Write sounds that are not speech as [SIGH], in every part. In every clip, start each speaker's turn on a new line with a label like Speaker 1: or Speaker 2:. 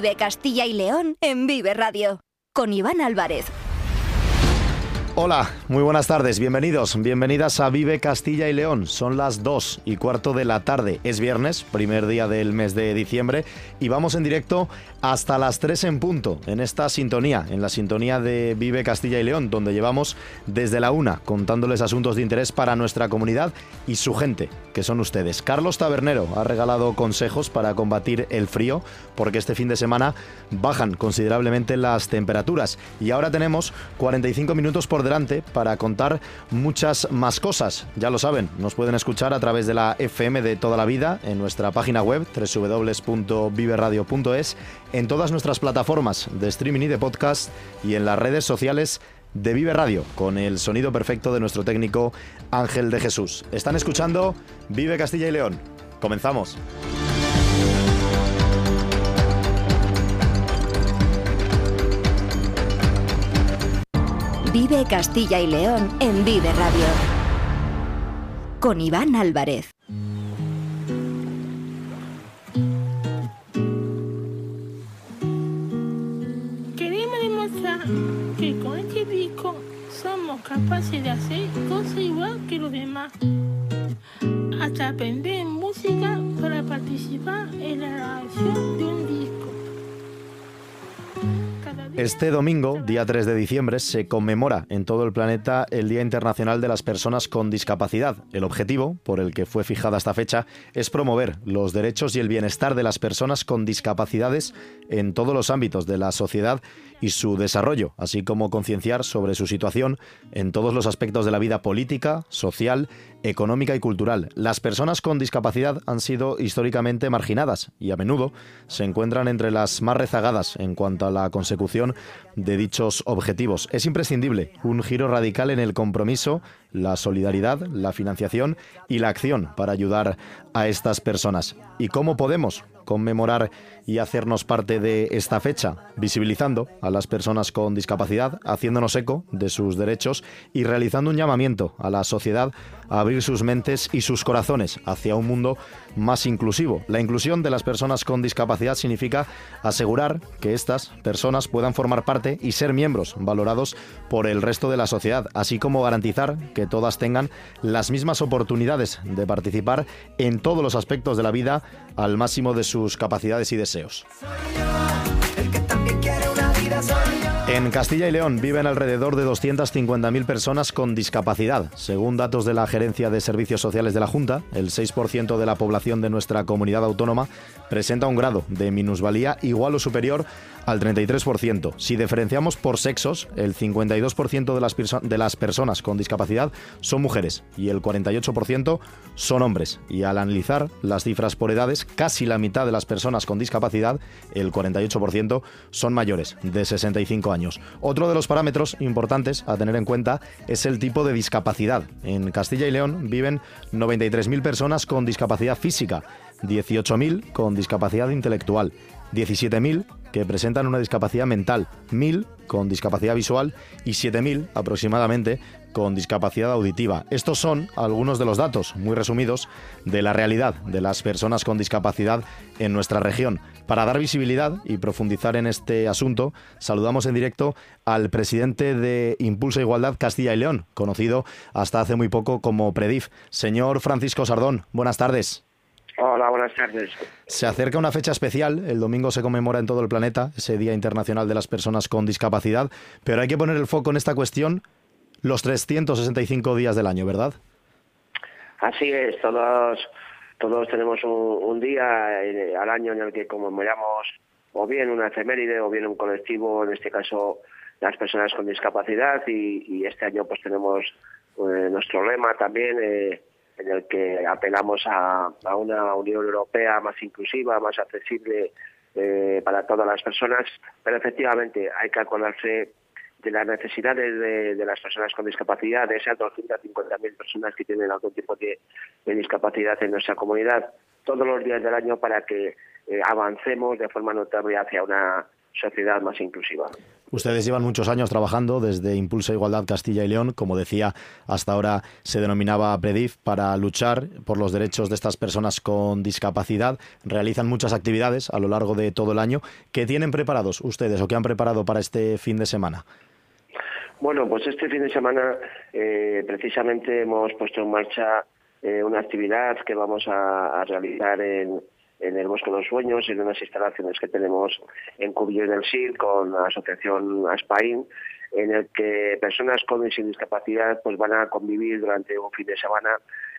Speaker 1: Vive Castilla y León en Vive Radio. Con Iván Álvarez.
Speaker 2: Hola, muy buenas tardes, bienvenidos, bienvenidas a Vive Castilla y León. Son las 2 y cuarto de la tarde, es viernes, primer día del mes de diciembre, y vamos en directo hasta las 3 en punto, en esta sintonía, en la sintonía de Vive Castilla y León, donde llevamos desde la una contándoles asuntos de interés para nuestra comunidad y su gente, que son ustedes. Carlos Tabernero ha regalado consejos para combatir el frío, porque este fin de semana bajan considerablemente las temperaturas, y ahora tenemos 45 minutos por delante para contar muchas más cosas. Ya lo saben, nos pueden escuchar a través de la FM de toda la vida en nuestra página web www.viveradio.es, en todas nuestras plataformas de streaming y de podcast y en las redes sociales de Vive Radio, con el sonido perfecto de nuestro técnico Ángel de Jesús. Están escuchando Vive Castilla y León. Comenzamos.
Speaker 1: Vive Castilla y León en Vive Radio. Con Iván Álvarez.
Speaker 3: Que con este disco somos capaces de hacer cosas igual que los demás. Hasta aprender música para participar en la grabación de un disco.
Speaker 2: Este domingo, día 3 de diciembre, se conmemora en todo el planeta el Día Internacional de las Personas con Discapacidad. El objetivo, por el que fue fijada esta fecha, es promover los derechos y el bienestar de las personas con discapacidades en todos los ámbitos de la sociedad y su desarrollo, así como concienciar sobre su situación en todos los aspectos de la vida política, social, económica y cultural. Las personas con discapacidad han sido históricamente marginadas y a menudo se encuentran entre las más rezagadas en cuanto a la consecución de dichos objetivos. Es imprescindible un giro radical en el compromiso, la solidaridad, la financiación y la acción para ayudar a estas personas. ¿Y cómo podemos conmemorar y hacernos parte de esta fecha, visibilizando a las personas con discapacidad, haciéndonos eco de sus derechos y realizando un llamamiento a la sociedad a abrir sus mentes y sus corazones hacia un mundo más inclusivo. La inclusión de las personas con discapacidad significa asegurar que estas personas puedan formar parte y ser miembros valorados por el resto de la sociedad, así como garantizar que todas tengan las mismas oportunidades de participar en todos los aspectos de la vida al máximo de sus capacidades y deseos. En Castilla y León viven alrededor de 250.000 personas con discapacidad. Según datos de la Gerencia de Servicios Sociales de la Junta, el 6% de la población de nuestra comunidad autónoma presenta un grado de minusvalía igual o superior al 33%. Si diferenciamos por sexos, el 52% de las, personas con discapacidad son mujeres y el 48% son hombres. Y al analizar las cifras por edades, casi la mitad de las personas con discapacidad, el 48%, son mayores de 65 años. Otro de los parámetros importantes a tener en cuenta es el tipo de discapacidad. En Castilla y León viven 93.000 personas con discapacidad física, 18.000 con discapacidad intelectual, 17.000 que presentan una discapacidad mental, 1.000 con discapacidad visual y 7.000 aproximadamente con discapacidad auditiva. Estos son algunos de los datos, muy resumidos, de la realidad de las personas con discapacidad en nuestra región. Para dar visibilidad y profundizar en este asunto, saludamos en directo al presidente de Impulsa Igualdad Castilla y León, conocido hasta hace muy poco como Predif. Señor Francisco Sardón, buenas tardes.
Speaker 4: Hola, buenas tardes.
Speaker 2: Se acerca una fecha especial, el domingo se conmemora en todo el planeta ese Día Internacional de las Personas con Discapacidad, pero hay que poner el foco en esta cuestión los 365 días del año, ¿verdad?
Speaker 4: Así es, todos, todos tenemos un, un día eh, al año en el que conmemoramos o bien una efeméride o bien un colectivo, en este caso las personas con discapacidad y, y este año pues tenemos eh, nuestro lema también eh, en el que apelamos a, una Unión Europea más inclusiva, más accesible eh, para todas las personas, pero efectivamente hay que acordarse de las necesidades de, las personas con discapacidad, de esas 250.000 personas que tienen algún tipo de, de discapacidad en nuestra comunidad, todos los días del año para que eh, avancemos de forma notable hacia una sociedad más inclusiva.
Speaker 2: Ustedes llevan muchos años trabajando desde Impulsa Igualdad Castilla y León, como decía, hasta ahora se denominaba PREDIF, para luchar por los derechos de estas personas con discapacidad. Realizan muchas actividades a lo largo de todo el año. ¿Qué tienen preparados ustedes o qué han preparado para este fin de semana?
Speaker 4: Bueno, pues este fin de semana eh, precisamente hemos puesto en marcha eh, una actividad que vamos a realizar en, en el Bosque de los Sueños, en unas instalaciones que tenemos en Cubillo del SIL con la asociación ASPAIN, en el que personas con sin discapacidad pues van a convivir durante un fin de semana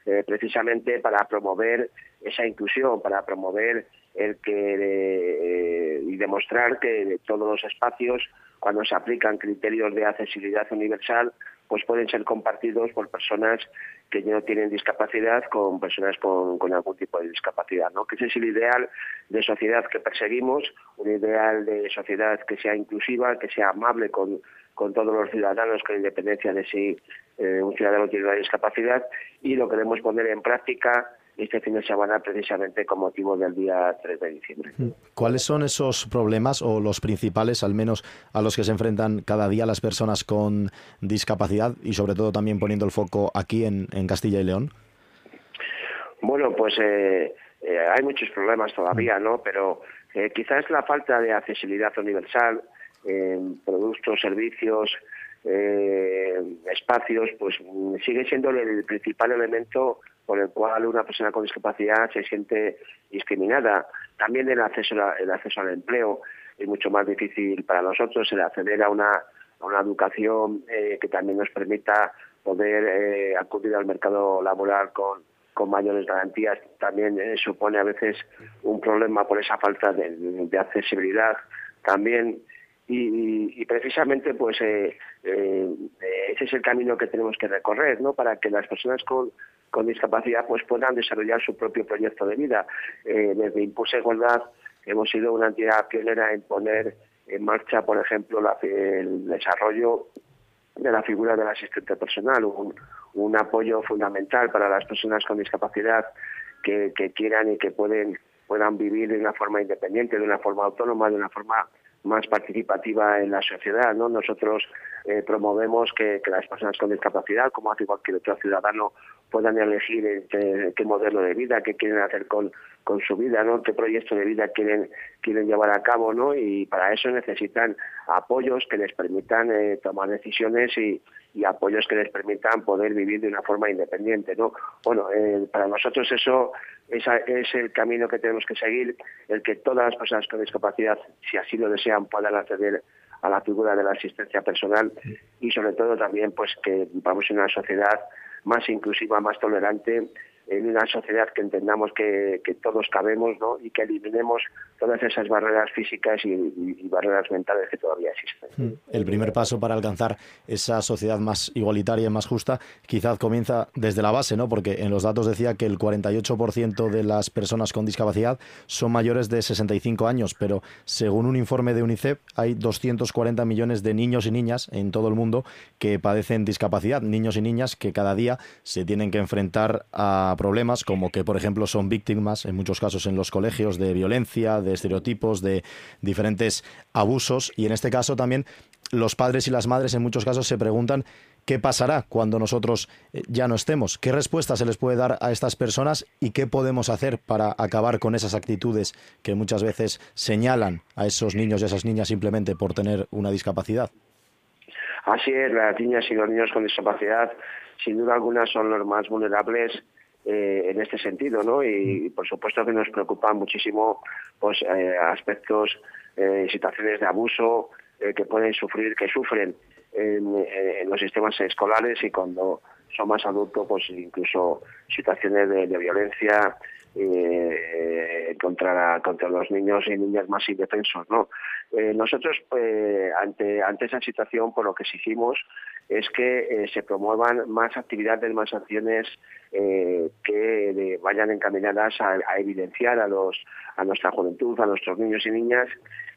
Speaker 4: eh, precisamente para promover esa inclusión, para promover el que eh, y demostrar que todos los espacios, cuando se aplican criterios de accesibilidad universal, pues pueden ser compartidos por personas que no tienen discapacidad con personas con, algún tipo de discapacidad, ¿no? Que ese es el ideal de sociedad que perseguimos, un ideal de sociedad que sea inclusiva, que sea amable con, con todos los ciudadanos, con independencia de si eh, un ciudadano tiene una discapacidad, y lo queremos poner en práctica este fin de semana precisamente con motivo del día 3 de diciembre. Mm.
Speaker 2: ¿Cuáles son esos problemas o los principales, al menos a los que se enfrentan cada día las personas con discapacidad y sobre todo también poniendo el foco aquí en, Castilla y León?
Speaker 4: Bueno, pues eh, eh, hay muchos problemas todavía, ¿no? Pero eh, quizás la falta de accesibilidad universal en productos, servicios, espacios, pues sigue siendo el principal elemento por el cual una persona con discapacidad se siente discriminada. También el acceso, el acceso al empleo es mucho más difícil para nosotros, el acceder a una, a una educación eh, que también nos permita poder eh, acudir al mercado laboral con, con mayores garantías también eh, supone a veces un problema por esa falta de, de accesibilidad. También y, precisamente pues eh, eh, ese es el camino que tenemos que recorrer no para que las personas con, con discapacidad pues puedan desarrollar su propio proyecto de vida eh, desde Impulsa Igualdad hemos sido una entidad pionera en poner en marcha por ejemplo el desarrollo de la figura del asistente personal un, apoyo fundamental para las personas con discapacidad que, que quieran y que pueden puedan vivir de una forma independiente de una forma autónoma de una forma más participativa en la sociedad. ¿no? Nosotros eh, promovemos que, las personas con discapacidad, como hace cualquier otro ciudadano, puedan elegir qué modelo de vida, qué quieren hacer con, con su vida, ¿no? qué proyecto de vida quieren, quieren llevar a cabo. ¿no? Y para eso necesitan apoyos que les permitan eh, tomar decisiones y, y apoyos que les permitan poder vivir de una forma independiente. ¿no? Bueno, eh, para nosotros eso esa es el camino que tenemos que seguir, el que todas las personas con discapacidad, si así lo desean, puedan acceder a la figura de la asistencia personal y sobre todo también pues que vamos a una sociedad más inclusiva, más tolerante en una sociedad que entendamos que, todos cabemos ¿no? y que eliminemos todas esas barreras físicas y, barreras mentales que todavía existen.
Speaker 2: Hmm. El primer paso para alcanzar esa sociedad más igualitaria y más justa quizás comienza desde la base, ¿no? porque en los datos decía que el 48% de las personas con discapacidad son mayores de 65 años, pero según un informe de UNICEF hay 240 millones de niños y niñas en todo el mundo que padecen discapacidad, niños y niñas que cada día se tienen que enfrentar a problemas como que, por ejemplo, son víctimas en muchos casos en los colegios de violencia, de estereotipos, de diferentes abusos. Y en este caso también los padres y las madres en muchos casos se preguntan qué pasará cuando nosotros eh, ya no estemos, qué respuesta se les puede dar a estas personas y qué podemos hacer para acabar con esas actitudes que muchas veces señalan a esos niños y a esas niñas simplemente por tener una discapacidad.
Speaker 4: Así es, las niñas y los niños con discapacidad sin duda alguna son los más vulnerables eh, en este sentido, ¿no? Y, por supuesto que nos preocupan muchísimo pues eh, aspectos, eh, situaciones de abuso que pueden sufrir, que sufren en, los sistemas escolares y cuando son más adultos, pues incluso situaciones de, violencia contra contra los niños y niñas más indefensos, ¿no? nosotros ante ante esa situación, por lo que hicimos es que se promuevan más actividades, más acciones eh, que vayan encaminadas a, evidenciar a, los, a nuestra juventud, a nuestros niños y niñas,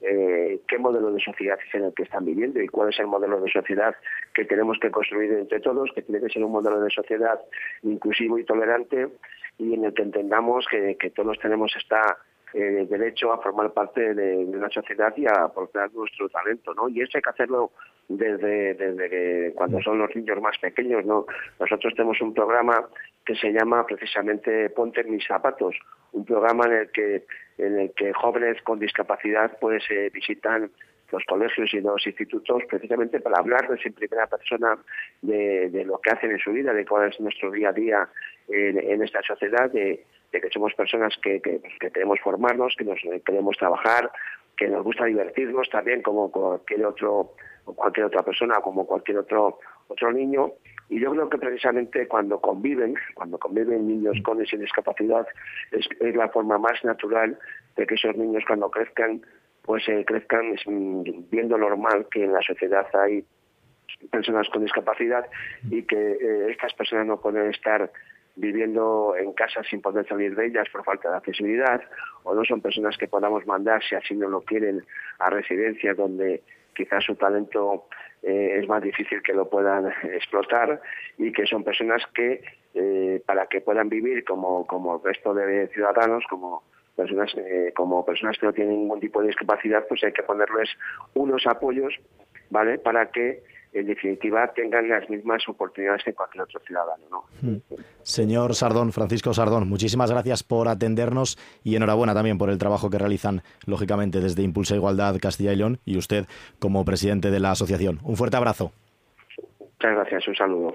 Speaker 4: eh, qué modelo de sociedad es en el que están viviendo y cuál es el modelo de sociedad que tenemos que construir entre todos, que tiene que ser un modelo de sociedad inclusivo y tolerante y en el que entendamos que, todos tenemos esta eh, derecho a formar parte de, una sociedad y a aportar nuestro talento, ¿no? Y eso hay que hacerlo desde, desde cuando son los niños más pequeños, ¿no? Nosotros tenemos un programa que se llama precisamente Ponte mis zapatos, un programa en el que en el que jóvenes con discapacidad pues eh, visitan los colegios y los institutos precisamente para hablarles en primera persona de, lo que hacen en su vida, de cuál es nuestro día a día en, esta sociedad, de, que somos personas que, que, queremos formarnos, que nos queremos trabajar, que nos gusta divertirnos también como cualquier otro cualquier otra persona, como cualquier otro otro niño. Y yo creo que precisamente cuando conviven, cuando conviven niños con esa discapacidad, es, la forma más natural de que esos niños cuando crezcan pues eh, crezcan viendo normal que en la sociedad hay personas con discapacidad y que eh, estas personas no pueden estar viviendo en casa sin poder salir de ellas por falta de accesibilidad o no son personas que podamos mandar si así no lo quieren a residencias donde quizás su talento eh, es más difícil que lo puedan explotar y que son personas que para que puedan vivir como, como el resto de ciudadanos, como personas eh, como personas que no tienen ningún tipo de discapacidad, pues hay que ponerles unos apoyos, ¿vale? Para que en definitiva tengan las mismas oportunidades que cualquier otro ciudadano. ¿no? Hmm.
Speaker 2: Señor Sardón, Francisco Sardón, muchísimas gracias por atendernos y enhorabuena también por el trabajo que realizan, lógicamente, desde Impulsa Igualdad Castilla y León y usted como presidente de la asociación. Un fuerte abrazo.
Speaker 4: Muchas gracias, un saludo.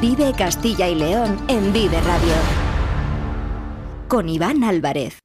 Speaker 1: Vive Castilla y León en Vive Radio. Con Iván Álvarez.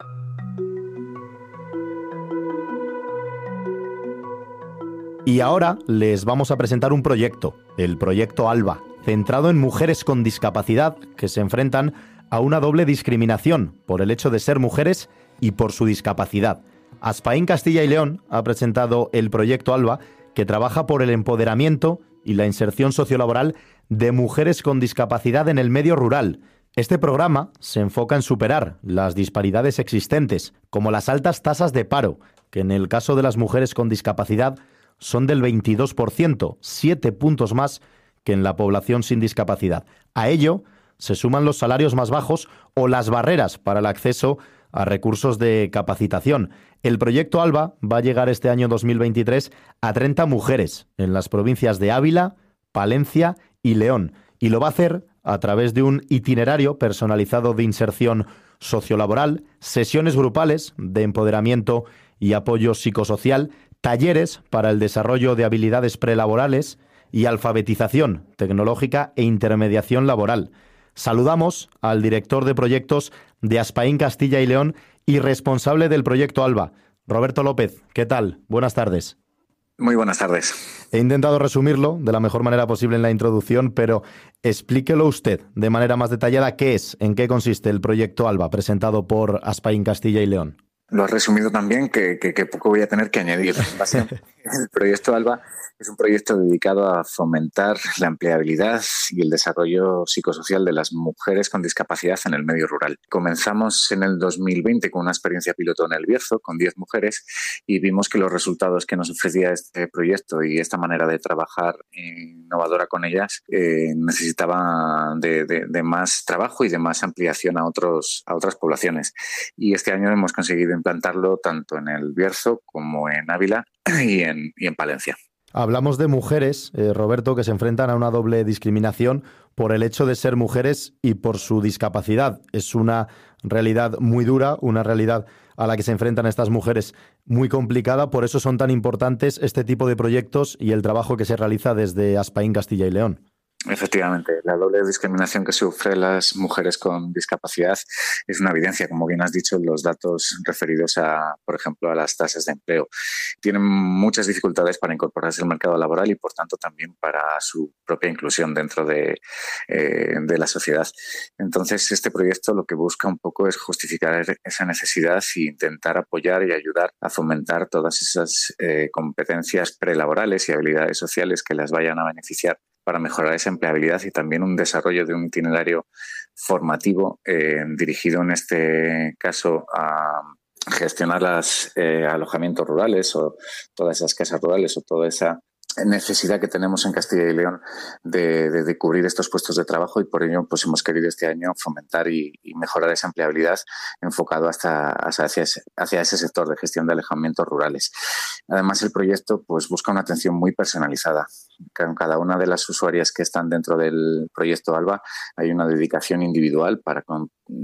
Speaker 2: Y ahora les vamos a presentar un proyecto, el proyecto ALBA, centrado en mujeres con discapacidad que se enfrentan a una doble discriminación por el hecho de ser mujeres y por su discapacidad. Aspaín Castilla y León ha presentado el proyecto ALBA que trabaja por el empoderamiento y la inserción sociolaboral de mujeres con discapacidad en el medio rural. Este programa se enfoca en superar las disparidades existentes, como las altas tasas de paro, que en el caso de las mujeres con discapacidad son del 22%, siete puntos más que en la población sin discapacidad. A ello se suman los salarios más bajos o las barreras para el acceso recursos de capacitación. El proyecto ALBA va a llegar este año 2023 a 30 mujeres en las provincias de Ávila, Palencia y León, y lo va a hacer a través de un itinerario personalizado de inserción sociolaboral, sesiones grupales de empoderamiento y apoyo psicosocial, talleres para el desarrollo de habilidades prelaborales y alfabetización tecnológica e intermediación laboral. Saludamos al director de proyectos de Aspaín Castilla y León y responsable del proyecto ALBA, Roberto López. ¿Qué tal? Buenas tardes.
Speaker 5: Muy buenas tardes.
Speaker 2: He intentado resumirlo de la mejor manera posible en la introducción, pero explíquelo usted de manera más detallada qué es, en qué consiste el proyecto ALBA presentado por Aspain Castilla y León.
Speaker 5: Lo has resumido también, que, poco voy a tener que añadir. [LAUGHS] el proyecto ALBA es un proyecto dedicado a fomentar la empleabilidad y el desarrollo psicosocial de las mujeres con discapacidad en el medio rural. Comenzamos en el 2020 con una experiencia piloto en el Bierzo, con 10 mujeres, y vimos que los resultados que nos ofrecía este proyecto y esta manera de trabajar innovadora con ellas eh, necesitaban de, más trabajo y de más ampliación a, otros, a otras poblaciones. Y este año hemos conseguido implantarlo tanto en el Bierzo como en Ávila [CLEARS THROAT] y en, y en Palencia.
Speaker 2: Hablamos de mujeres, eh, Roberto, que se enfrentan a una doble discriminación por el hecho de ser mujeres y por su discapacidad. Es una realidad muy dura, una realidad a la que se enfrentan estas mujeres muy complicada, por eso son tan importantes este tipo de proyectos y el trabajo que se realiza desde Aspaín, Castilla y León.
Speaker 5: Efectivamente, la doble discriminación que sufren las mujeres con discapacidad es una evidencia, como bien has dicho, los datos referidos a, por ejemplo, a las tasas de empleo. Tienen muchas dificultades para incorporarse al mercado laboral y, por tanto, también para su propia inclusión dentro de, eh, la sociedad. Entonces, este proyecto lo que busca un poco es justificar esa necesidad e intentar apoyar y ayudar a fomentar todas esas eh, competencias prelaborales y habilidades sociales que las vayan a beneficiar para mejorar esa empleabilidad y también un desarrollo de un itinerario formativo eh, dirigido en este caso a gestionar los eh, alojamientos rurales o todas esas casas rurales o toda esa necesidad que tenemos en Castilla y León de, cubrir estos puestos de trabajo y por ello pues hemos querido este año fomentar y, mejorar esa empleabilidad enfocado hasta, hacia, ese, hacia ese sector de gestión de alejamientos rurales. Además el proyecto pues busca una atención muy personalizada. Con cada una de las usuarias que están dentro del proyecto ALBA hay una dedicación individual para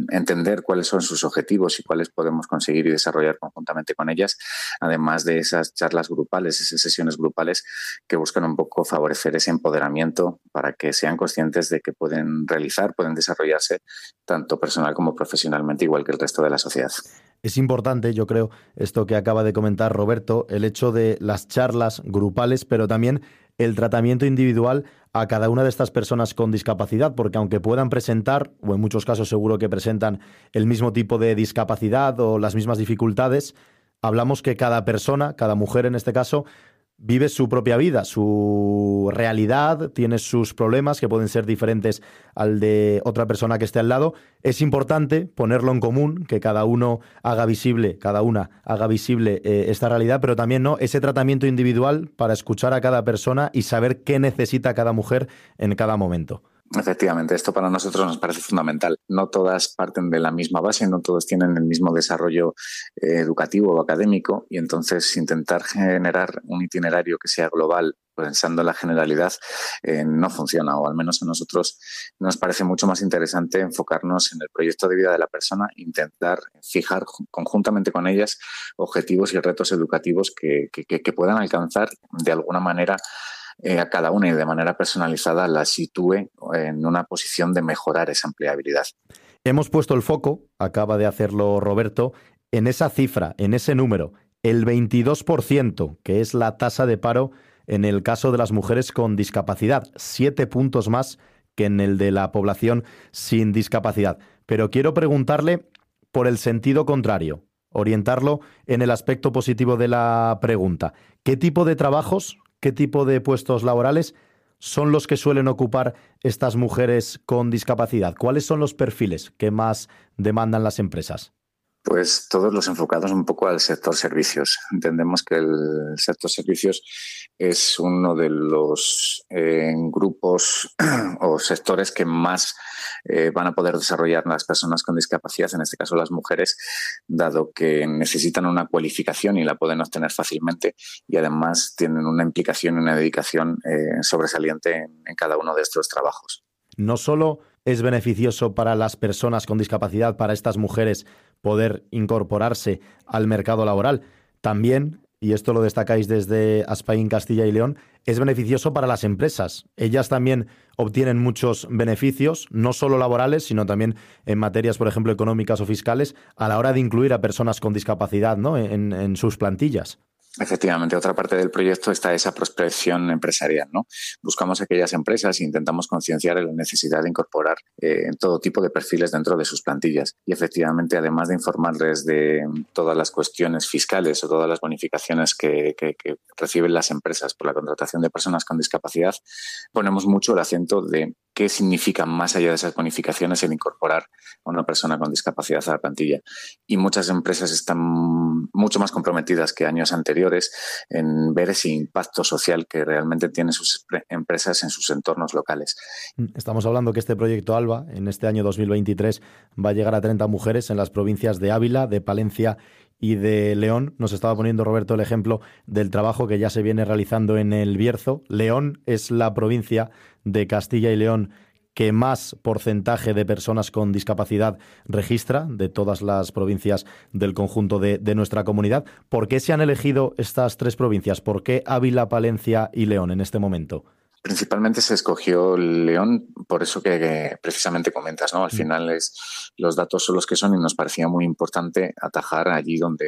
Speaker 5: entender cuáles son sus objetivos y cuáles podemos conseguir y desarrollar conjuntamente con ellas, además de esas charlas grupales, esas sesiones grupales que buscan un poco favorecer ese empoderamiento para que sean conscientes de que pueden realizar, pueden desarrollarse tanto personal como profesionalmente, igual que el resto de la sociedad.
Speaker 2: Es importante, yo creo, esto que acaba de comentar Roberto, el hecho de las charlas grupales, pero también el tratamiento individual a cada una de estas personas con discapacidad, porque aunque puedan presentar, o en muchos casos seguro que presentan el mismo tipo de discapacidad o las mismas dificultades, hablamos que cada persona, cada mujer en este caso, vive su propia vida, su realidad, tiene sus problemas que pueden ser diferentes al de otra persona que esté al lado. Es importante ponerlo en común, que cada uno haga visible, cada una haga visible eh, esta realidad, pero también no ese tratamiento individual para escuchar a cada persona y saber qué necesita cada mujer en cada momento.
Speaker 5: Efectivamente, esto para nosotros nos parece fundamental. No todas parten de la misma base, no todos tienen el mismo desarrollo eh, educativo o académico y entonces intentar generar un itinerario que sea global pensando en la generalidad eh, no funciona o al menos a nosotros nos parece mucho más interesante enfocarnos en el proyecto de vida de la persona, intentar fijar conjuntamente con ellas objetivos y retos educativos que puedan alcanzar de alguna manera eh, a cada una y de manera personalizada la sitúe en una posición de mejorar esa empleabilidad.
Speaker 2: Hemos puesto el foco, acaba de hacerlo Roberto, en esa cifra, en ese número, el 22%, que es la tasa de paro en el caso de las mujeres con discapacidad, siete puntos más que en el de la población sin discapacidad. Pero quiero preguntarle por el sentido contrario, orientarlo en el aspecto positivo de la pregunta. ¿Qué tipo de trabajos qué tipo de puestos laborales son los que suelen ocupar estas mujeres con discapacidad? ¿Cuáles son los perfiles que más demandan las empresas?
Speaker 5: Pues todos los enfocados un poco al sector servicios. Entendemos que el sector servicios es uno de los eh, grupos [CLEARS THROAT] o sectores que más eh, van a poder desarrollar las personas con discapacidad, en este caso las mujeres, dado que necesitan una cualificación y la pueden obtener fácilmente y además tienen una implicación y una dedicación eh, sobresaliente en, en cada uno de estos trabajos.
Speaker 2: No solo es beneficioso para las personas con discapacidad, para estas mujeres, poder incorporarse al mercado laboral. También, y esto lo destacáis desde Aspain, Castilla y León, es beneficioso para las empresas. Ellas también obtienen muchos beneficios, no solo laborales, sino también en materias, por ejemplo, económicas o fiscales, a la hora de incluir a personas con discapacidad ¿no? en sus plantillas.
Speaker 5: Efectivamente, otra parte del proyecto está esa prospección empresarial. ¿no? Buscamos aquellas empresas e intentamos concienciar la necesidad de incorporar eh, todo tipo de perfiles dentro de sus plantillas. Y efectivamente, además de informarles de todas las cuestiones fiscales o todas las bonificaciones que, que reciben las empresas por la contratación de personas con discapacidad, ponemos mucho el acento de qué significa más allá de esas bonificaciones el incorporar a una persona con discapacidad a la plantilla. Y muchas empresas están mucho más comprometidas que años anteriores en ver ese impacto social que realmente tienen sus empresas en sus entornos locales.
Speaker 2: Estamos hablando que este proyecto ALBA en este año 2023 va a llegar a 30 mujeres en las provincias de Ávila, de Palencia y de León. Nos estaba poniendo Roberto el ejemplo del trabajo que ya se viene realizando en el Bierzo. León es la provincia de Castilla y León que más porcentaje de personas con discapacidad registra de todas las provincias del conjunto de, de, nuestra comunidad. ¿Por qué se han elegido estas tres provincias? ¿Por qué Ávila, Palencia y León en este momento?
Speaker 5: Principalmente se escogió León por eso que, precisamente comentas, ¿no? Al mm. final es, los datos son los que son y nos parecía muy importante atajar allí donde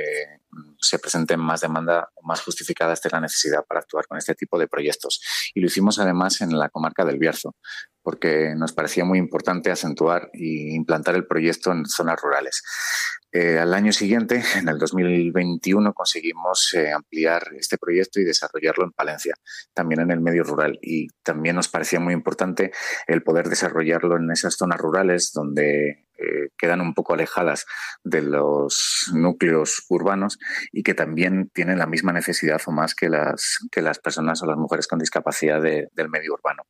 Speaker 5: se presente más demanda o más justificada esté la necesidad para actuar con este tipo de proyectos. Y lo hicimos además en la comarca del Bierzo, porque nos parecía muy importante acentuar e implantar el proyecto en zonas rurales. Eh, al año siguiente, en el 2021, conseguimos eh, ampliar este proyecto y desarrollarlo en Palencia, también en el medio rural. Y también nos parecía muy importante el poder desarrollarlo en esas zonas rurales donde eh, quedan un poco alejadas de los núcleos urbanos y que también tienen la misma necesidad o más que las, que las personas o las mujeres con discapacidad del medio urbano.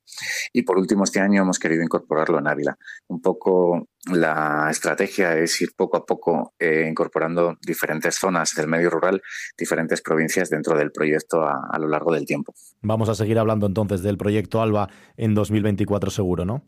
Speaker 5: Y por último, este año hemos querido incorporarlo en Ávila. Un poco la estrategia es ir poco a poco eh, incorporando diferentes zonas del medio rural, diferentes provincias dentro del proyecto a, a lo largo del tiempo.
Speaker 2: Vamos a seguir hablando entonces del proyecto ALBA en 2024 seguro, ¿no?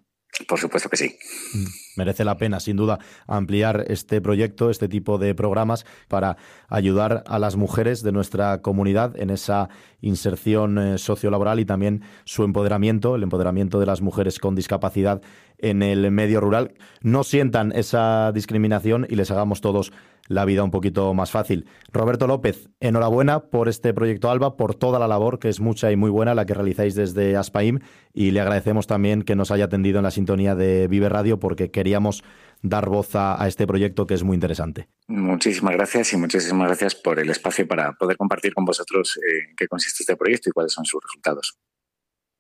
Speaker 5: Por supuesto que sí.
Speaker 2: Mm, merece la pena, sin duda, ampliar este proyecto, este tipo de programas para ayudar a las mujeres de nuestra comunidad en esa inserción eh, sociolaboral y también su empoderamiento, el empoderamiento de las mujeres con discapacidad en el medio rural. No sientan esa discriminación y les hagamos todos la vida un poquito más fácil. Roberto López, enhorabuena por este proyecto ALBA, por toda la labor, que es mucha y muy buena, la que realizáis desde Aspaim, y le agradecemos también que nos haya atendido en la sintonía de Vive Radio, porque queríamos dar voz a, este proyecto que es muy interesante.
Speaker 5: Muchísimas gracias y muchísimas gracias por el espacio para poder compartir con vosotros eh, en qué consiste este proyecto y cuáles son sus resultados.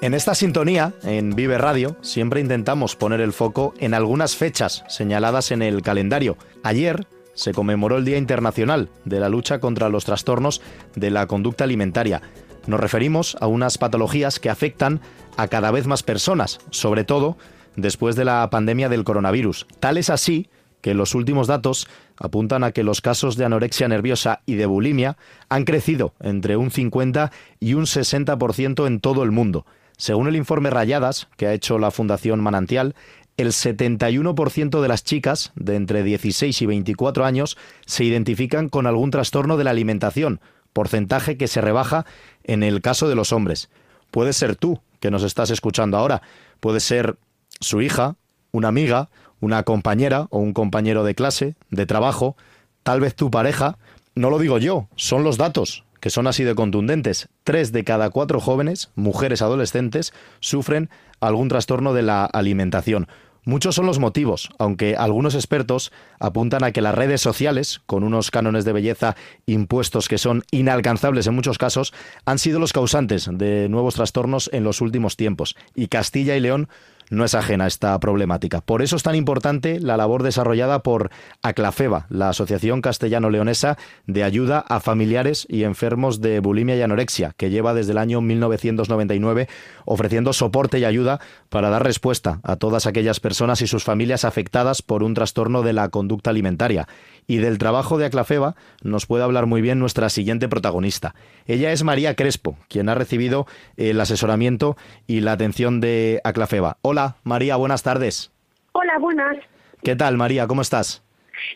Speaker 2: En esta sintonía, en Vive Radio, siempre intentamos poner el foco en algunas fechas señaladas en el calendario. Ayer se conmemoró el Día Internacional de la lucha contra los trastornos de la conducta alimentaria. Nos referimos a unas patologías que afectan a cada vez más personas, sobre todo después de la pandemia del coronavirus. Tal es así que los últimos datos apuntan a que los casos de anorexia nerviosa y de bulimia han crecido entre un 50 y un 60% en todo el mundo. Según el informe Rayadas que ha hecho la Fundación Manantial, el 71% de las chicas de entre 16 y 24 años se identifican con algún trastorno de la alimentación, porcentaje que se rebaja en el caso de los hombres. Puede ser tú, que nos estás escuchando ahora, puede ser su hija, una amiga, una compañera o un compañero de clase, de trabajo, tal vez tu pareja, no lo digo yo, son los datos, que son así de contundentes. Tres de cada cuatro jóvenes, mujeres adolescentes, sufren algún trastorno de la alimentación. Muchos son los motivos, aunque algunos expertos apuntan a que las redes sociales, con unos cánones de belleza impuestos que son inalcanzables en muchos casos, han sido los causantes de nuevos trastornos en los últimos tiempos. Y Castilla y León no es ajena a esta problemática. Por eso es tan importante la labor desarrollada por ACLAFEBA, la Asociación Castellano-Leonesa de Ayuda a Familiares y Enfermos de Bulimia y Anorexia, que lleva desde el año 1999 ofreciendo soporte y ayuda para dar respuesta a todas aquellas personas y sus familias afectadas por un trastorno de la conducta alimentaria. Y del trabajo de Aclafeba nos puede hablar muy bien nuestra siguiente protagonista. Ella es María Crespo, quien ha recibido el asesoramiento y la atención de Aclafeba. Hola, María, buenas tardes.
Speaker 6: Hola, buenas.
Speaker 2: ¿Qué tal, María? ¿Cómo estás?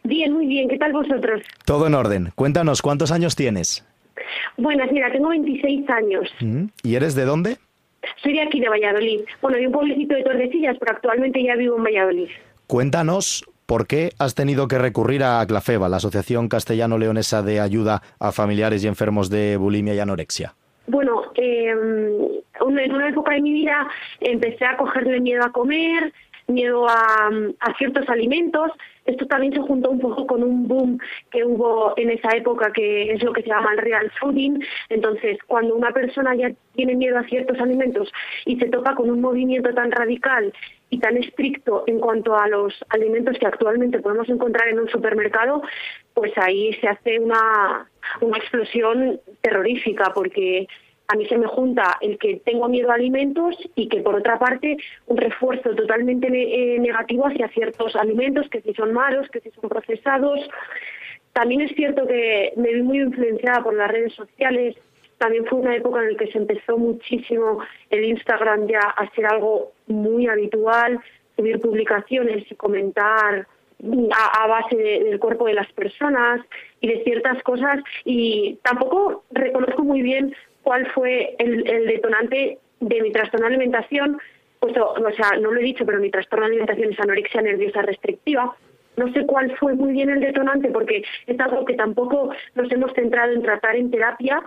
Speaker 6: Bien, muy bien. ¿Qué tal vosotros?
Speaker 2: Todo en orden. Cuéntanos, ¿cuántos años tienes?
Speaker 6: Buenas, mira, tengo 26 años.
Speaker 2: ¿Y eres de dónde?
Speaker 6: Soy de aquí, de Valladolid. Bueno, de un pueblecito de Tordesillas, pero actualmente ya vivo en Valladolid.
Speaker 2: Cuéntanos ¿Por qué has tenido que recurrir a Aclafeba, la Asociación Castellano-Leonesa de Ayuda a Familiares y Enfermos de Bulimia y Anorexia?
Speaker 6: Bueno, eh, en una época de mi vida empecé a cogerle miedo a comer, miedo a, ciertos alimentos Esto también se juntó un poco con un boom que hubo en esa época, que es lo que se llama el real fooding. Entonces, cuando una persona ya tiene miedo a ciertos alimentos y se topa con un movimiento tan radical y tan estricto en cuanto a los alimentos que actualmente podemos encontrar en un supermercado, pues ahí se hace una, una explosión terrorífica, porque a mí se me junta el que tengo miedo a alimentos y que por otra parte un refuerzo totalmente eh, negativo hacia ciertos alimentos que si son malos, que si son procesados. También es cierto que me vi muy influenciada por las redes sociales. También fue una época en la que se empezó muchísimo el Instagram ya a ser algo muy habitual, subir publicaciones y comentar a, base del cuerpo de las personas y de ciertas cosas y tampoco reconozco muy bien cuál fue el, detonante de mi trastorno de alimentación, pues, o, sea, no lo he dicho, pero mi trastorno de alimentación es anorexia nerviosa restrictiva. No sé cuál fue muy bien el detonante porque es algo que tampoco nos hemos centrado en tratar en terapia,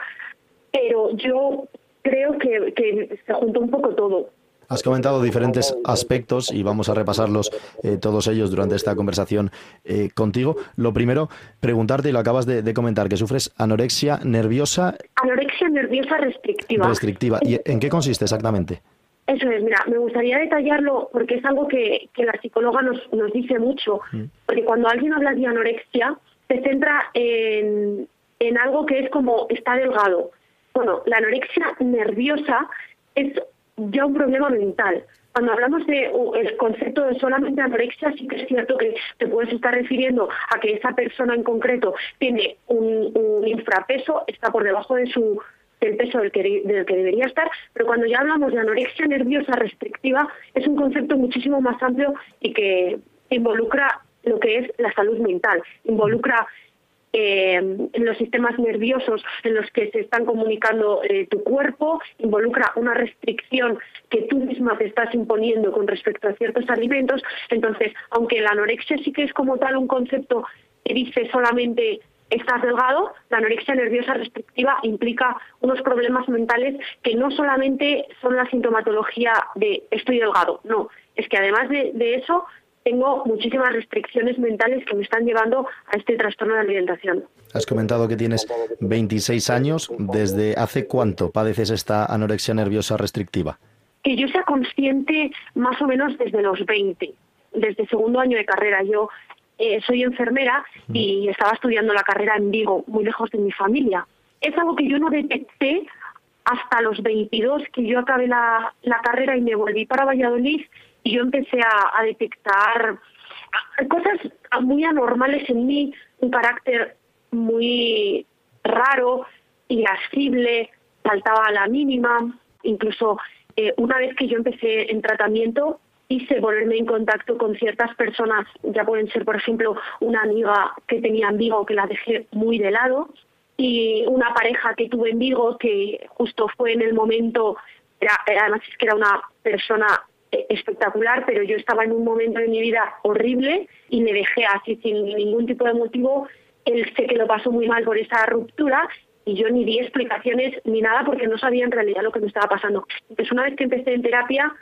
Speaker 6: pero yo creo que, que se juntó un poco todo.
Speaker 2: Has comentado diferentes aspectos y vamos a repasarlos eh, todos ellos durante esta conversación eh, contigo. Lo primero, preguntarte, y lo acabas de, comentar, que sufres anorexia nerviosa.
Speaker 6: Anorexia nerviosa restrictiva.
Speaker 2: Restrictiva. ¿Y en qué consiste exactamente?
Speaker 6: Eso es, mira, me gustaría detallarlo porque es algo que, que la psicóloga nos, nos dice mucho. Mm. Porque cuando alguien habla de anorexia, se centra en, en algo que es como está delgado. Bueno, la anorexia nerviosa es ya un problema mental. Cuando hablamos de el concepto de solamente anorexia, sí que es cierto que te puedes estar refiriendo a que esa persona en concreto tiene un, infrapeso, está por debajo de su del peso del que, del que debería estar, pero cuando ya hablamos de anorexia nerviosa restrictiva, es un concepto muchísimo más amplio y que involucra lo que es la salud mental, involucra eh, los sistemas nerviosos en los que se están comunicando eh, tu cuerpo, involucra una restricción que tú misma te estás imponiendo con respecto a ciertos alimentos. Entonces, aunque la anorexia sí que es como tal un concepto que dice solamente estás delgado, la anorexia nerviosa restrictiva implica unos problemas mentales que no solamente son la sintomatología de estoy delgado, no, es que además de eso tengo muchísimas restricciones mentales que me están llevando a este trastorno de alimentación.
Speaker 2: Has comentado que tienes 26 años. ¿Desde hace cuánto padeces esta anorexia nerviosa restrictiva?
Speaker 6: Que yo sea consciente más o menos desde los 20, desde segundo año de carrera. Yo eh, soy enfermera y estaba estudiando la carrera en Vigo, muy lejos de mi familia. Es algo que yo no detecté hasta los 22, que yo acabé la, la carrera y me volví para Valladolid yo empecé a, detectar cosas muy anormales en mí, un carácter muy raro, irascible, saltaba a la mínima, incluso eh, una vez que yo empecé en tratamiento hice volverme en contacto con ciertas personas, ya pueden ser por ejemplo una amiga que tenía en Vigo que la dejé muy de lado y una pareja que tuve en Vigo que justo fue en el momento, además es que era una persona espectacular, pero yo estaba en un momento de mi vida horrible y me dejé así sin ningún tipo de motivo. Él sé que lo pasó muy mal por esa ruptura y yo ni di explicaciones ni nada porque no sabía en realidad lo que me estaba pasando. Entonces una vez que empecé en terapia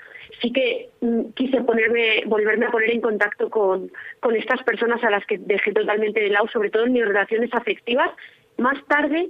Speaker 6: sí que mm, quise ponerme, volverme a poner en contacto con, con estas personas a las que dejé totalmente de lado, sobre todo en mis relaciones afectivas. Más tarde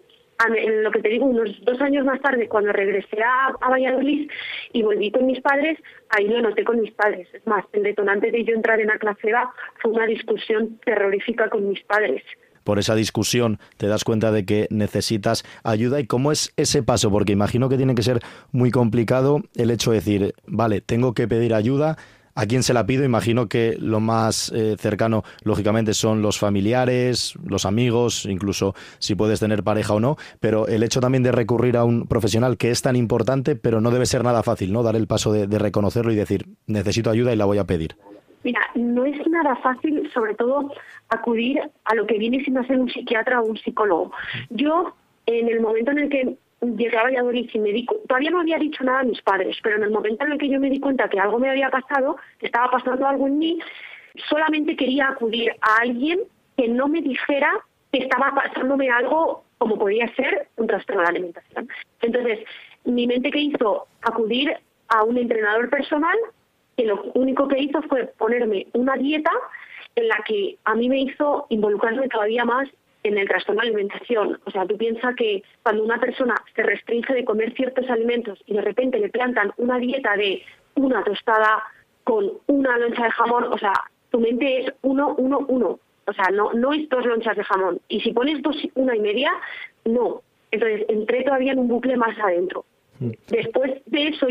Speaker 6: en lo que te digo, unos dos años más tarde, cuando regresé a, Valladolid y volví con mis padres, ahí lo noté con mis padres. Es más, el detonante de yo entrar en la clase A fue una discusión terrorífica con mis padres.
Speaker 2: Por esa discusión te das cuenta de que necesitas ayuda. Y cómo es ese paso, porque imagino que tiene que ser muy complicado el hecho de decir, vale, tengo que pedir ayuda, ¿A quién se la pido? Imagino que lo más eh, cercano, lógicamente, son los familiares, los amigos, incluso si puedes tener pareja o no, pero el hecho también de recurrir a un profesional que es tan importante, pero no debe ser nada fácil, ¿no? Dar el paso de, reconocerlo y decir, necesito ayuda y la voy a pedir.
Speaker 6: Mira, no es nada fácil, sobre todo, acudir a lo que viene siendo ser un psiquiatra o un psicólogo. Yo, en el momento en el que llegué a Valladolid y me di todavía no había dicho nada a mis padres, pero en el momento en el que yo me di cuenta que algo me había pasado, que estaba pasando algo en mí, solamente quería acudir a alguien que no me dijera que estaba pasándome algo como podía ser un trastorno de alimentación. Entonces, mi mente que hizo acudir a un entrenador personal que lo único que hizo fue ponerme una dieta en la que a mí me hizo involucrarme todavía más en el trastorno de alimentación. O sea, tú piensas que cuando una persona se restringe de comer ciertos alimentos y de repente le plantan una dieta de una tostada con una loncha de jamón, o sea, tu mente es uno, uno, uno. O sea, no, no es dos lonchas de jamón. Y si pones dos, una y media, no. Entonces entré todavía en un bucle más adentro. Mm. Después de eso,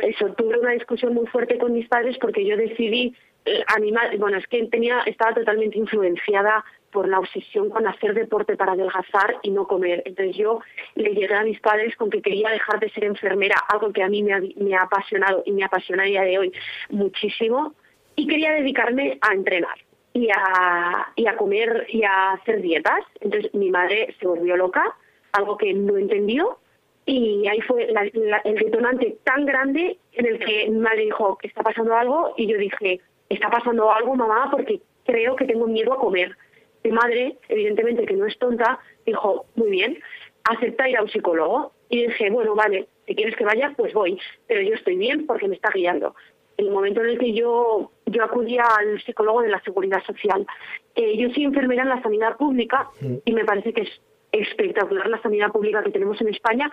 Speaker 6: eso, tuve una discusión muy fuerte con mis padres porque yo decidí eh, animar, bueno, es que tenía, estaba totalmente influenciada por la obsesión con hacer deporte para adelgazar y no comer. Entonces yo le llegué a mis padres con que quería dejar de ser enfermera, algo que a mí me ha, me ha apasionado y me apasiona a día de hoy muchísimo, y quería dedicarme a entrenar y a, y a comer y a hacer dietas. Entonces mi madre se volvió loca, algo que no entendió, y ahí fue el detonante tan grande en el que mi madre dijo está pasando algo y yo dije, está pasando algo mamá porque creo que tengo miedo a comer mi madre, evidentemente que no es tonta, dijo, muy bien, acepta ir a un psicólogo. Y dije, bueno, vale, si quieres que vaya, pues voy, pero yo estoy bien porque me está guiando. En el momento en el que yo, yo acudía al psicólogo de la seguridad social, eh, yo soy enfermera en la sanidad pública y me parece que es espectacular la sanidad pública que tenemos en España,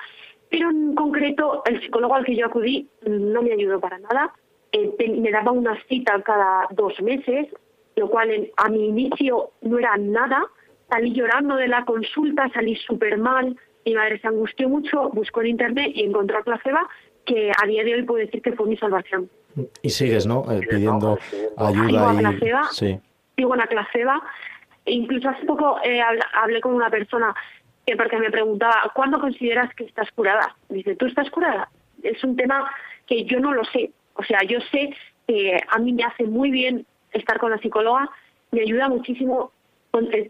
Speaker 6: pero en concreto el psicólogo al que yo acudí no me ayudó para nada. Eh, me daba una cita cada dos meses, lo cual a mi inicio no era nada. Salí llorando de la consulta, salí súper mal. Mi madre se angustió mucho, buscó en internet y encontró a Placeba, que a día de hoy puedo decir que fue mi salvación.
Speaker 2: Y sigues, ¿no? Eh, pidiendo ayuda.
Speaker 6: Sigo a Placeba, sí. sigo en la Placeba. E incluso hace poco eh, hablé con una persona que porque me preguntaba, ¿cuándo consideras que estás curada? Dice, ¿tú estás curada? Es un tema que yo no lo sé. O sea, yo sé que a mí me hace muy bien estar con la psicóloga me ayuda muchísimo.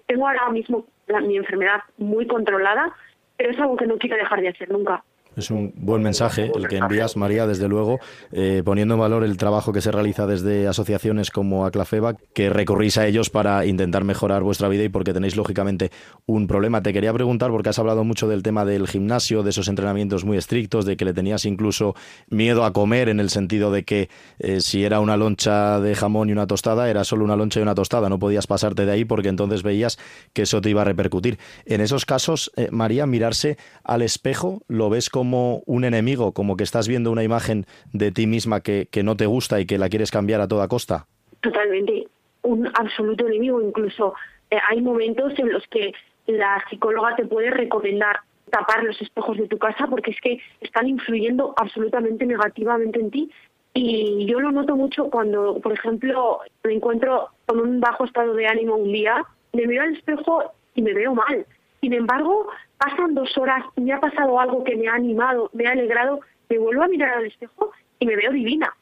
Speaker 6: Tengo ahora mismo mi enfermedad muy controlada, pero es algo que no quiero dejar de hacer nunca.
Speaker 2: Es un buen mensaje el que envías, María, desde luego, eh, poniendo en valor el trabajo que se realiza desde asociaciones como Aclafeba, que recurrís a ellos para intentar mejorar vuestra vida y porque tenéis, lógicamente, un problema. Te quería preguntar, porque has hablado mucho del tema del gimnasio, de esos entrenamientos muy estrictos, de que le tenías incluso miedo a comer, en el sentido de que eh, si era una loncha de jamón y una tostada, era solo una loncha y una tostada, no podías pasarte de ahí porque entonces veías que eso te iba a repercutir. En esos casos, eh, María, mirarse al espejo, ¿lo ves como como un enemigo, como que estás viendo una imagen de ti misma que, no te gusta y que la quieres cambiar a toda costa?
Speaker 6: Totalmente, un absoluto enemigo. Incluso eh, hay momentos en los que la psicóloga te puede recomendar tapar los espejos de tu casa porque es que están influyendo absolutamente negativamente en ti. Y yo lo noto mucho cuando, por ejemplo, me encuentro con un bajo estado de ánimo un día, me miro al espejo y me veo mal. Sin embargo, pasan dos horas y me ha pasado algo que me ha animado, me ha alegrado, me vuelvo a mirar al espejo y me veo divina.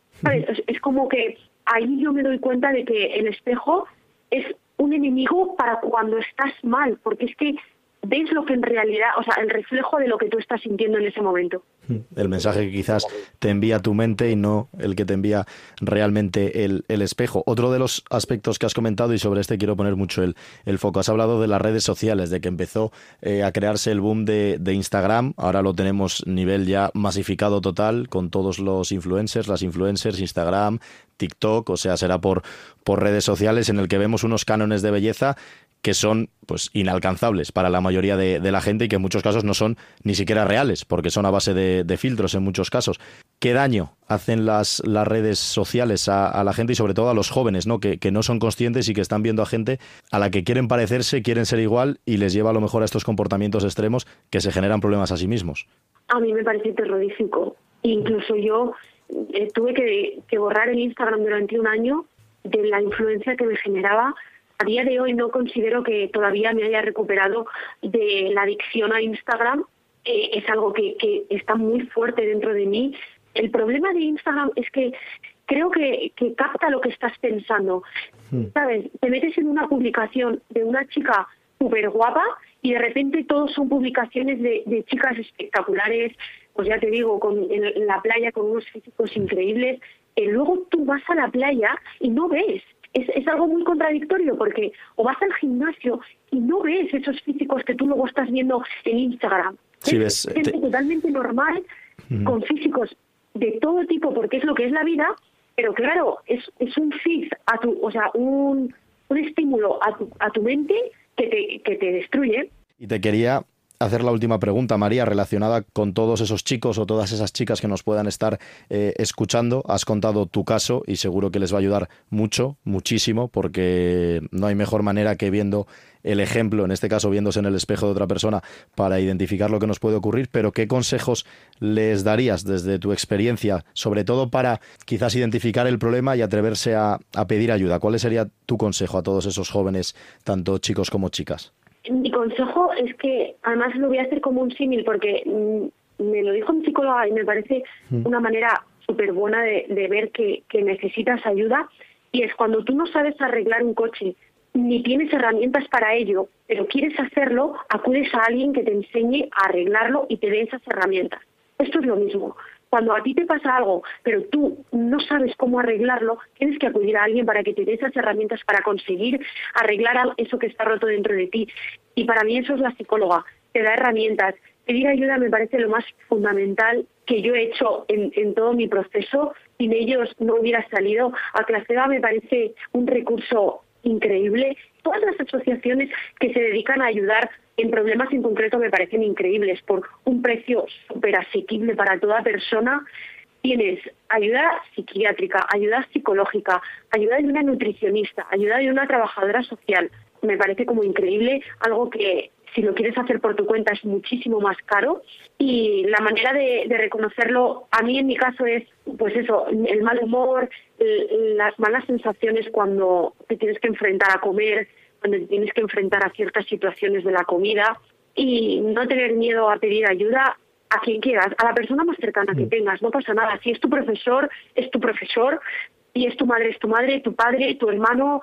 Speaker 6: Es, como que ahí yo me doy cuenta de que el espejo es un enemigo para cuando estás mal, porque es que ves lo que en realidad, o sea, el reflejo de lo que tú estás sintiendo en ese momento.
Speaker 2: El mensaje que quizás te envía tu mente y no el que te envía realmente el, espejo. Otro de los aspectos que has comentado, y sobre este quiero poner mucho el, el foco, has hablado de las redes sociales, de que empezó eh, a crearse el boom de, de, Instagram, ahora lo tenemos nivel ya masificado total con todos los influencers, las influencers, Instagram, TikTok, o sea, será por, por redes sociales en el que vemos unos cánones de belleza que son pues inalcanzables para la mayoría de, la gente y que en muchos casos no son ni siquiera reales, porque son a base de, filtros en muchos casos. ¿Qué daño hacen las, las redes sociales a, la gente y sobre todo a los jóvenes, ¿no? Que, que, no son conscientes y que están viendo a gente a la que quieren parecerse, quieren ser igual y les lleva a lo mejor a estos comportamientos extremos que se generan problemas a sí mismos?
Speaker 6: A mí me parece terrorífico. Incluso yo eh, tuve que, que borrar el Instagram durante un año de la influencia que me generaba a día de hoy no considero que todavía me haya recuperado de la adicción a Instagram. Eh, es algo que, que, está muy fuerte dentro de mí. El problema de Instagram es que creo que, que capta lo que estás pensando. Hmm. ¿Sabes? Te metes en una publicación de una chica súper guapa y de repente todos son publicaciones de, de, chicas espectaculares, pues ya te digo, con, en, la playa con unos físicos increíbles. Y luego tú vas a la playa y no ves es, es algo muy contradictorio porque o vas al gimnasio y no ves esos físicos que tú luego estás viendo en Instagram. es totalmente normal con físicos de todo tipo porque es lo que es la vida, pero claro, es, es un fix a tu, o sea, un, un estímulo a tu, a tu mente que te, que te destruye.
Speaker 2: Y te quería hacer la última pregunta, María, relacionada con todos esos chicos o todas esas chicas que nos puedan estar eh, escuchando. Has contado tu caso y seguro que les va a ayudar mucho, muchísimo, porque no hay mejor manera que viendo el ejemplo, en este caso viéndose en el espejo de otra persona, para identificar lo que nos puede ocurrir. Pero ¿qué consejos les darías desde tu experiencia, sobre todo para quizás identificar el problema y atreverse a, a pedir ayuda? ¿Cuál sería tu consejo a todos esos jóvenes, tanto chicos como chicas?
Speaker 6: Mi consejo es que, además lo voy a hacer como un símil, porque mm, me lo dijo mi psicóloga y me parece
Speaker 2: Mm.
Speaker 6: una manera súper buena de, de ver que, que necesitas ayuda, y es cuando tú no sabes arreglar un coche, ni tienes herramientas para ello, pero quieres hacerlo, acudes a alguien que te enseñe a arreglarlo y te dé esas herramientas. Esto es lo mismo. Cuando a ti te pasa algo, pero tú no sabes cómo arreglarlo, tienes que acudir a alguien para que te dé esas herramientas para conseguir arreglar eso que está roto dentro de ti. Y para mí eso es la psicóloga, te da herramientas. Pedir ayuda me parece lo más fundamental que yo he hecho en, en todo mi proceso. Sin ellos no hubiera salido. A Clasega me parece un recurso increíble. Todas las asociaciones que se dedican a ayudar en problemas en concreto me parecen increíbles por un precio súper asequible para toda persona. Tienes ayuda psiquiátrica, ayuda psicológica, ayuda de una nutricionista, ayuda de una trabajadora social. Me parece como increíble, algo que si lo quieres hacer por tu cuenta es muchísimo más caro y la manera de, de reconocerlo a mí en mi caso es pues eso el mal humor el- las malas sensaciones cuando te tienes que enfrentar a comer cuando te tienes que enfrentar a ciertas situaciones de la comida y no tener miedo a pedir ayuda a quien quieras, a la persona más cercana que tengas, no pasa nada. Si es tu profesor, es tu profesor, y es tu madre, es tu madre, tu padre, tu hermano.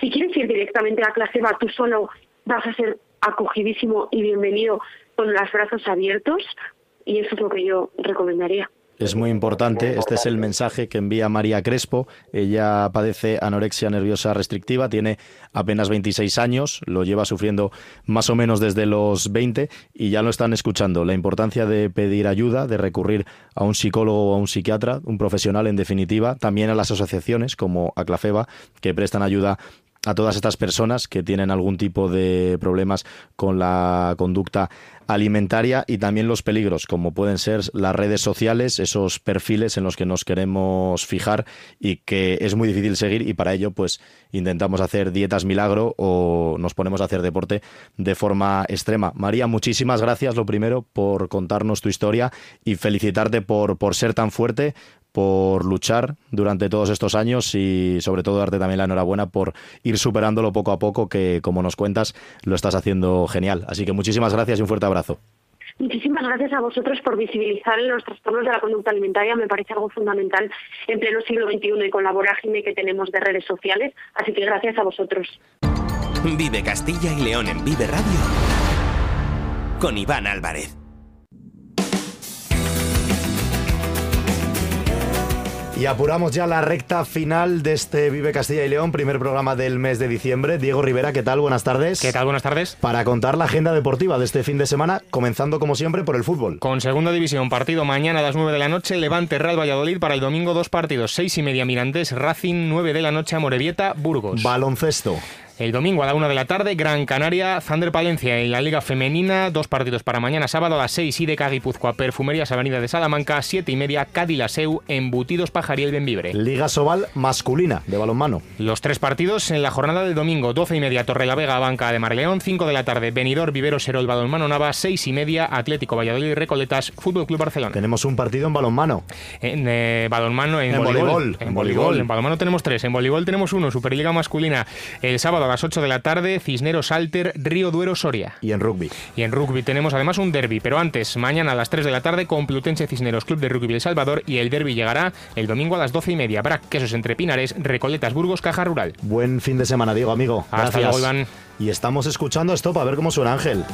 Speaker 6: Si quieres ir directamente a clase, va tú solo, vas a ser acogidísimo y bienvenido con los brazos abiertos, y eso es lo que yo recomendaría.
Speaker 2: Es muy importante, este es el mensaje que envía María Crespo. Ella padece anorexia nerviosa restrictiva, tiene apenas 26 años, lo lleva sufriendo más o menos desde los 20 y ya lo están escuchando. La importancia de pedir ayuda, de recurrir a un psicólogo o a un psiquiatra, un profesional en definitiva, también a las asociaciones como Aclafeba, que prestan ayuda a todas estas personas que tienen algún tipo de problemas con la conducta alimentaria y también los peligros, como pueden ser las redes sociales, esos perfiles en los que nos queremos fijar y que es muy difícil seguir y para ello pues intentamos hacer dietas milagro o nos ponemos a hacer deporte de forma extrema. María, muchísimas gracias lo primero por contarnos tu historia y felicitarte por, por ser tan fuerte, por luchar durante todos estos años y sobre todo darte también la enhorabuena por ir superándolo poco a poco, que como nos cuentas lo estás haciendo genial. Así que muchísimas gracias y un fuerte abrazo.
Speaker 6: Muchísimas gracias a vosotros por visibilizar los trastornos de la conducta alimentaria. Me parece algo fundamental en pleno siglo XXI y con la vorágine que tenemos de redes sociales. Así que gracias a vosotros.
Speaker 7: Vive Castilla y León en Vive Radio con Iván Álvarez.
Speaker 2: Y apuramos ya la recta final de este Vive Castilla y León, primer programa del mes de diciembre. Diego Rivera, ¿qué tal? Buenas tardes.
Speaker 8: ¿Qué tal? Buenas tardes.
Speaker 2: Para contar la agenda deportiva de este fin de semana, comenzando como siempre por el fútbol.
Speaker 8: Con segunda división, partido mañana a las 9 de la noche, Levante Real Valladolid para el domingo dos partidos, 6 y media Mirandés Racing, 9 de la noche Amorebieta Burgos.
Speaker 2: Baloncesto.
Speaker 8: El domingo a la 1 de la tarde, Gran Canaria, Zander Palencia en la Liga Femenina, dos partidos para mañana sábado a las 6 y de Guipúzcoa, Perfumerías Avenida de Salamanca, 7 y media, Cádiz Laseu, Embutidos Pajariel Benvibre.
Speaker 2: Liga Sobal masculina de balonmano.
Speaker 8: Los tres partidos en la jornada del domingo, 12 y media, Torrelavega, Banca de Marleón, 5 de la tarde, Benidorm, Vivero, Serol, Balonmano Nava, 6 y media, Atlético Valladolid, Recoletas, Fútbol Club Barcelona.
Speaker 2: Tenemos un partido en balonmano.
Speaker 8: En eh, balonmano, en,
Speaker 2: En
Speaker 8: voleibol.
Speaker 2: voleibol,
Speaker 8: En voleibol. En balonmano tenemos tres. En voleibol tenemos uno, Superliga masculina. El sábado a las 8 de la tarde, Cisneros Alter, Río Duero Soria.
Speaker 2: Y en rugby.
Speaker 8: Y en rugby tenemos además un derby, pero antes, mañana a las 3 de la tarde, Complutense Cisneros Club de Rugby El Salvador y el derby llegará el domingo a las 12 y media. Brac, Quesos entre Pinares, Recoletas Burgos, Caja Rural.
Speaker 2: Buen fin de semana, Diego, amigo.
Speaker 8: Hasta
Speaker 2: Gracias.
Speaker 8: luego, Iván.
Speaker 2: Y estamos escuchando esto para ver cómo suena Ángel.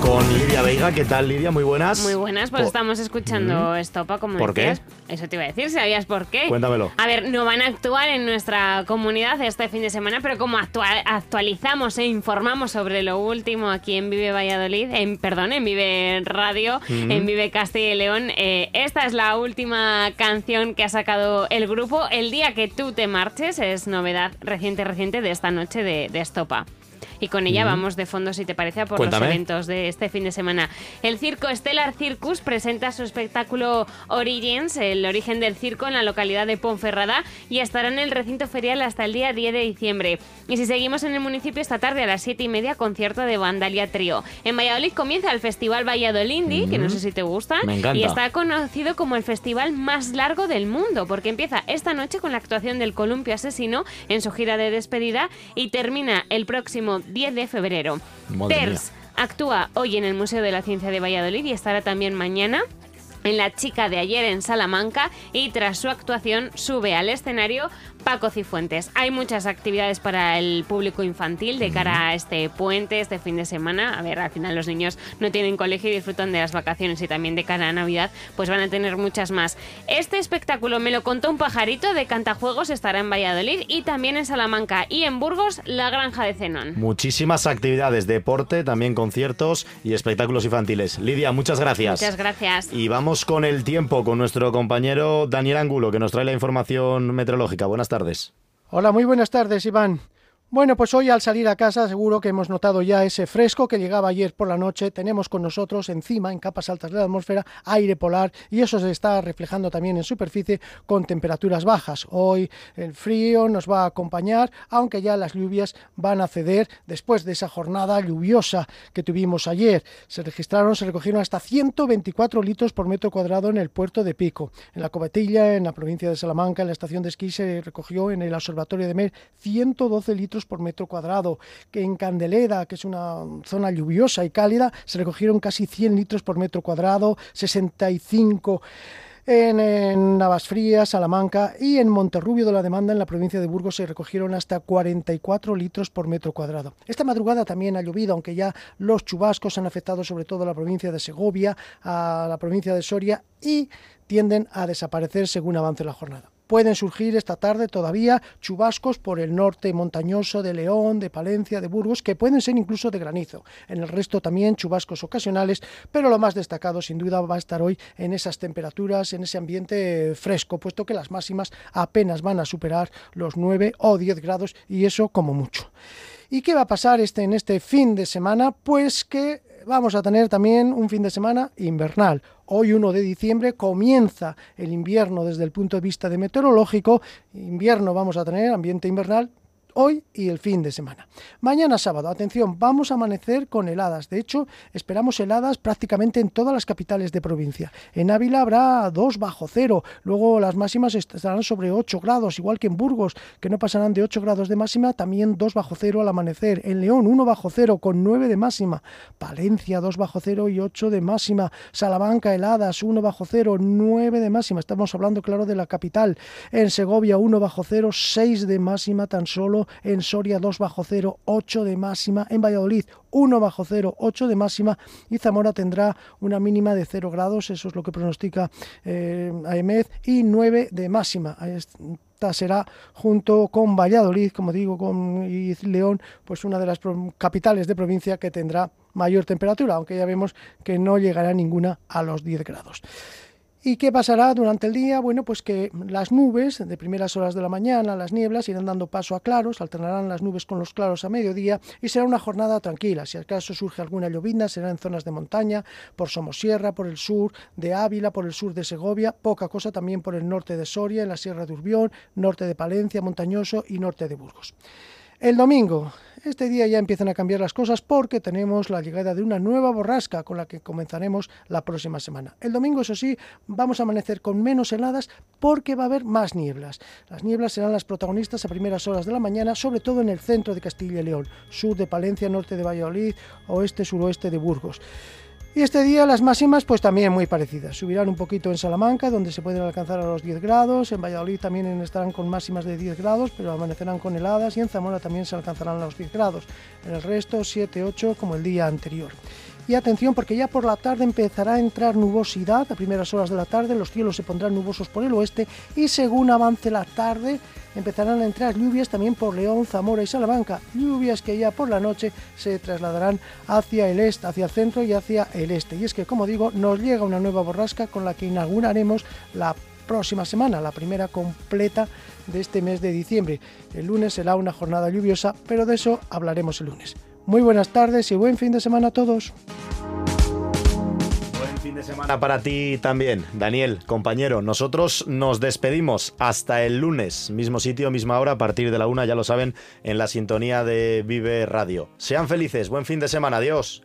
Speaker 2: Con Lidia Veiga. ¿Qué tal, Lidia? Muy buenas.
Speaker 9: Muy buenas, pues
Speaker 2: Por-
Speaker 9: estamos escuchando Estopa, como
Speaker 2: ¿Por qué?
Speaker 9: Eso te iba a decir, ¿sabías por qué?
Speaker 2: Cuéntamelo.
Speaker 9: A ver, no van a actuar en nuestra comunidad este fin de semana, pero como actua- actualizamos e informamos sobre lo último aquí en Vive Valladolid, en, perdón, en Vive Radio,
Speaker 10: Mm.
Speaker 9: en Vive Castilla y León, eh, esta es la última canción que ha sacado el grupo. El día que tú te marches es novedad reciente, reciente de esta noche de, de Estopa. Y con ella
Speaker 10: Mm.
Speaker 9: vamos de fondo, si te parece, a por
Speaker 10: Cuéntame.
Speaker 9: los eventos de este fin de semana. El circo Stellar Circus presenta su espectáculo Origins, el origen del circo en la localidad de Ponferrada y estará en el recinto ferial hasta el día 10 de diciembre. Y si seguimos en el municipio esta tarde a las 7 y media, concierto de Vandalia Trío. En Valladolid comienza el Festival Valladolindi, que no sé si te gusta,
Speaker 10: Me encanta.
Speaker 9: y está conocido como el festival más largo del mundo, porque empieza esta noche con la actuación del Columpio Asesino en su gira de despedida y termina el próximo 10 de febrero.
Speaker 10: Madre
Speaker 9: Ters actúa hoy en el Museo de la Ciencia de Valladolid y estará también mañana en La Chica de ayer en Salamanca y tras su actuación sube al escenario Paco Cifuentes. Hay muchas actividades para el público infantil de cara a este puente, este fin de semana. A ver, al final los niños no tienen colegio y disfrutan de las vacaciones y también de cara a Navidad, pues van a tener muchas más. Este espectáculo me lo contó un pajarito de Cantajuegos, estará en Valladolid y también en Salamanca y en Burgos, la Granja de Zenón.
Speaker 2: Muchísimas actividades, deporte, también conciertos y espectáculos infantiles. Lidia, muchas gracias.
Speaker 9: Muchas gracias.
Speaker 2: Y vamos con el tiempo, con nuestro compañero Daniel Angulo, que nos trae la información meteorológica. Buenas tardes.
Speaker 11: Hola, muy buenas tardes, Iván. Bueno, pues hoy al salir a casa seguro que hemos notado ya ese fresco que llegaba ayer por la noche. Tenemos con nosotros encima, en capas altas de la atmósfera, aire polar y eso se está reflejando también en superficie con temperaturas bajas. Hoy el frío nos va a acompañar, aunque ya las lluvias van a ceder después de esa jornada lluviosa que tuvimos ayer. Se registraron, se recogieron hasta 124 litros por metro cuadrado en el puerto de Pico. En la Cobatilla, en la provincia de Salamanca, en la estación de esquí se recogió en el observatorio de Mer 112 litros por metro cuadrado. Que en Candeleda, que es una zona lluviosa y cálida, se recogieron casi 100 litros por metro cuadrado, 65 en, en Navasfrías, Salamanca y en Monterrubio de la Demanda, en la provincia de Burgos, se recogieron hasta 44 litros por metro cuadrado. Esta madrugada también ha llovido, aunque ya los chubascos han afectado sobre todo a la provincia de Segovia, a la provincia de Soria y tienden a desaparecer según avance la jornada. Pueden surgir esta tarde todavía chubascos por el norte montañoso de León, de Palencia, de Burgos, que pueden ser incluso de granizo. En el resto también chubascos ocasionales, pero lo más destacado sin duda va a estar hoy en esas temperaturas, en ese ambiente fresco, puesto que las máximas apenas van a superar los 9 o 10 grados y eso como mucho. ¿Y qué va a pasar este, en este fin de semana? Pues que vamos a tener también un fin de semana invernal. Hoy 1 de diciembre comienza el invierno desde el punto de vista de meteorológico. Invierno vamos a tener, ambiente invernal, hoy y el fin de semana. Mañana sábado, atención, vamos a amanecer con heladas. De hecho, esperamos heladas prácticamente en todas las capitales de provincia. En Ávila habrá 2 bajo cero, luego las máximas estarán sobre 8 grados, igual que en Burgos, que no pasarán de 8 grados de máxima, también 2 bajo cero al amanecer. En León 1 bajo cero con 9 de máxima. Palencia 2 bajo cero y 8 de máxima. Salamanca heladas 1 bajo cero, 9 de máxima. Estamos hablando, claro, de la capital. En Segovia 1 bajo cero, 6 de máxima tan solo en Soria 2 bajo 0, 8 de máxima, en Valladolid 1 bajo 0, 8 de máxima y Zamora tendrá una mínima de 0 grados, eso es lo que pronostica eh, AEMED, y 9 de máxima. Esta será junto con Valladolid, como digo, con y León, pues una de las capitales de provincia que tendrá mayor temperatura, aunque ya vemos que no llegará ninguna a los 10 grados. ¿Y qué pasará durante el día? Bueno, pues que las nubes de primeras horas de la mañana, las nieblas, irán dando paso a claros, alternarán las nubes con los claros a mediodía y será una jornada tranquila. Si acaso surge alguna llovizna, será en zonas de montaña, por Somosierra, por el sur de Ávila, por el sur de Segovia, poca cosa también por el norte de Soria, en la Sierra de Urbión, norte de Palencia, Montañoso y norte de Burgos. El domingo, este día ya empiezan a cambiar las cosas porque tenemos la llegada de una nueva borrasca con la que comenzaremos la próxima semana. El domingo, eso sí, vamos a amanecer con menos heladas porque va a haber más nieblas. Las nieblas serán las protagonistas a primeras horas de la mañana, sobre todo en el centro de Castilla y León, sur de Palencia, norte de Valladolid, oeste, suroeste de Burgos. Y este día las máximas pues también muy parecidas. Subirán un poquito en Salamanca, donde se pueden alcanzar a los 10 grados. En Valladolid también estarán con máximas de 10 grados, pero amanecerán con heladas. Y en Zamora también se alcanzarán los 10 grados. En el resto 7, 8 como el día anterior. Y atención porque ya por la tarde empezará a entrar nubosidad a primeras horas de la tarde, los cielos se pondrán nubosos por el oeste y según avance la tarde empezarán a entrar lluvias también por León, Zamora y Salamanca, lluvias que ya por la noche se trasladarán hacia el este, hacia el centro y hacia el este. Y es que, como digo, nos llega una nueva borrasca con la que inauguraremos la próxima semana, la primera completa de este mes de diciembre. El lunes será una jornada lluviosa, pero de eso hablaremos el lunes. Muy buenas tardes y buen fin de semana a todos
Speaker 2: fin de semana para ti también, Daniel, compañero. Nosotros nos despedimos hasta el lunes, mismo sitio, misma hora, a partir de la una, ya lo saben, en la sintonía de Vive Radio. Sean felices, buen fin de semana, adiós.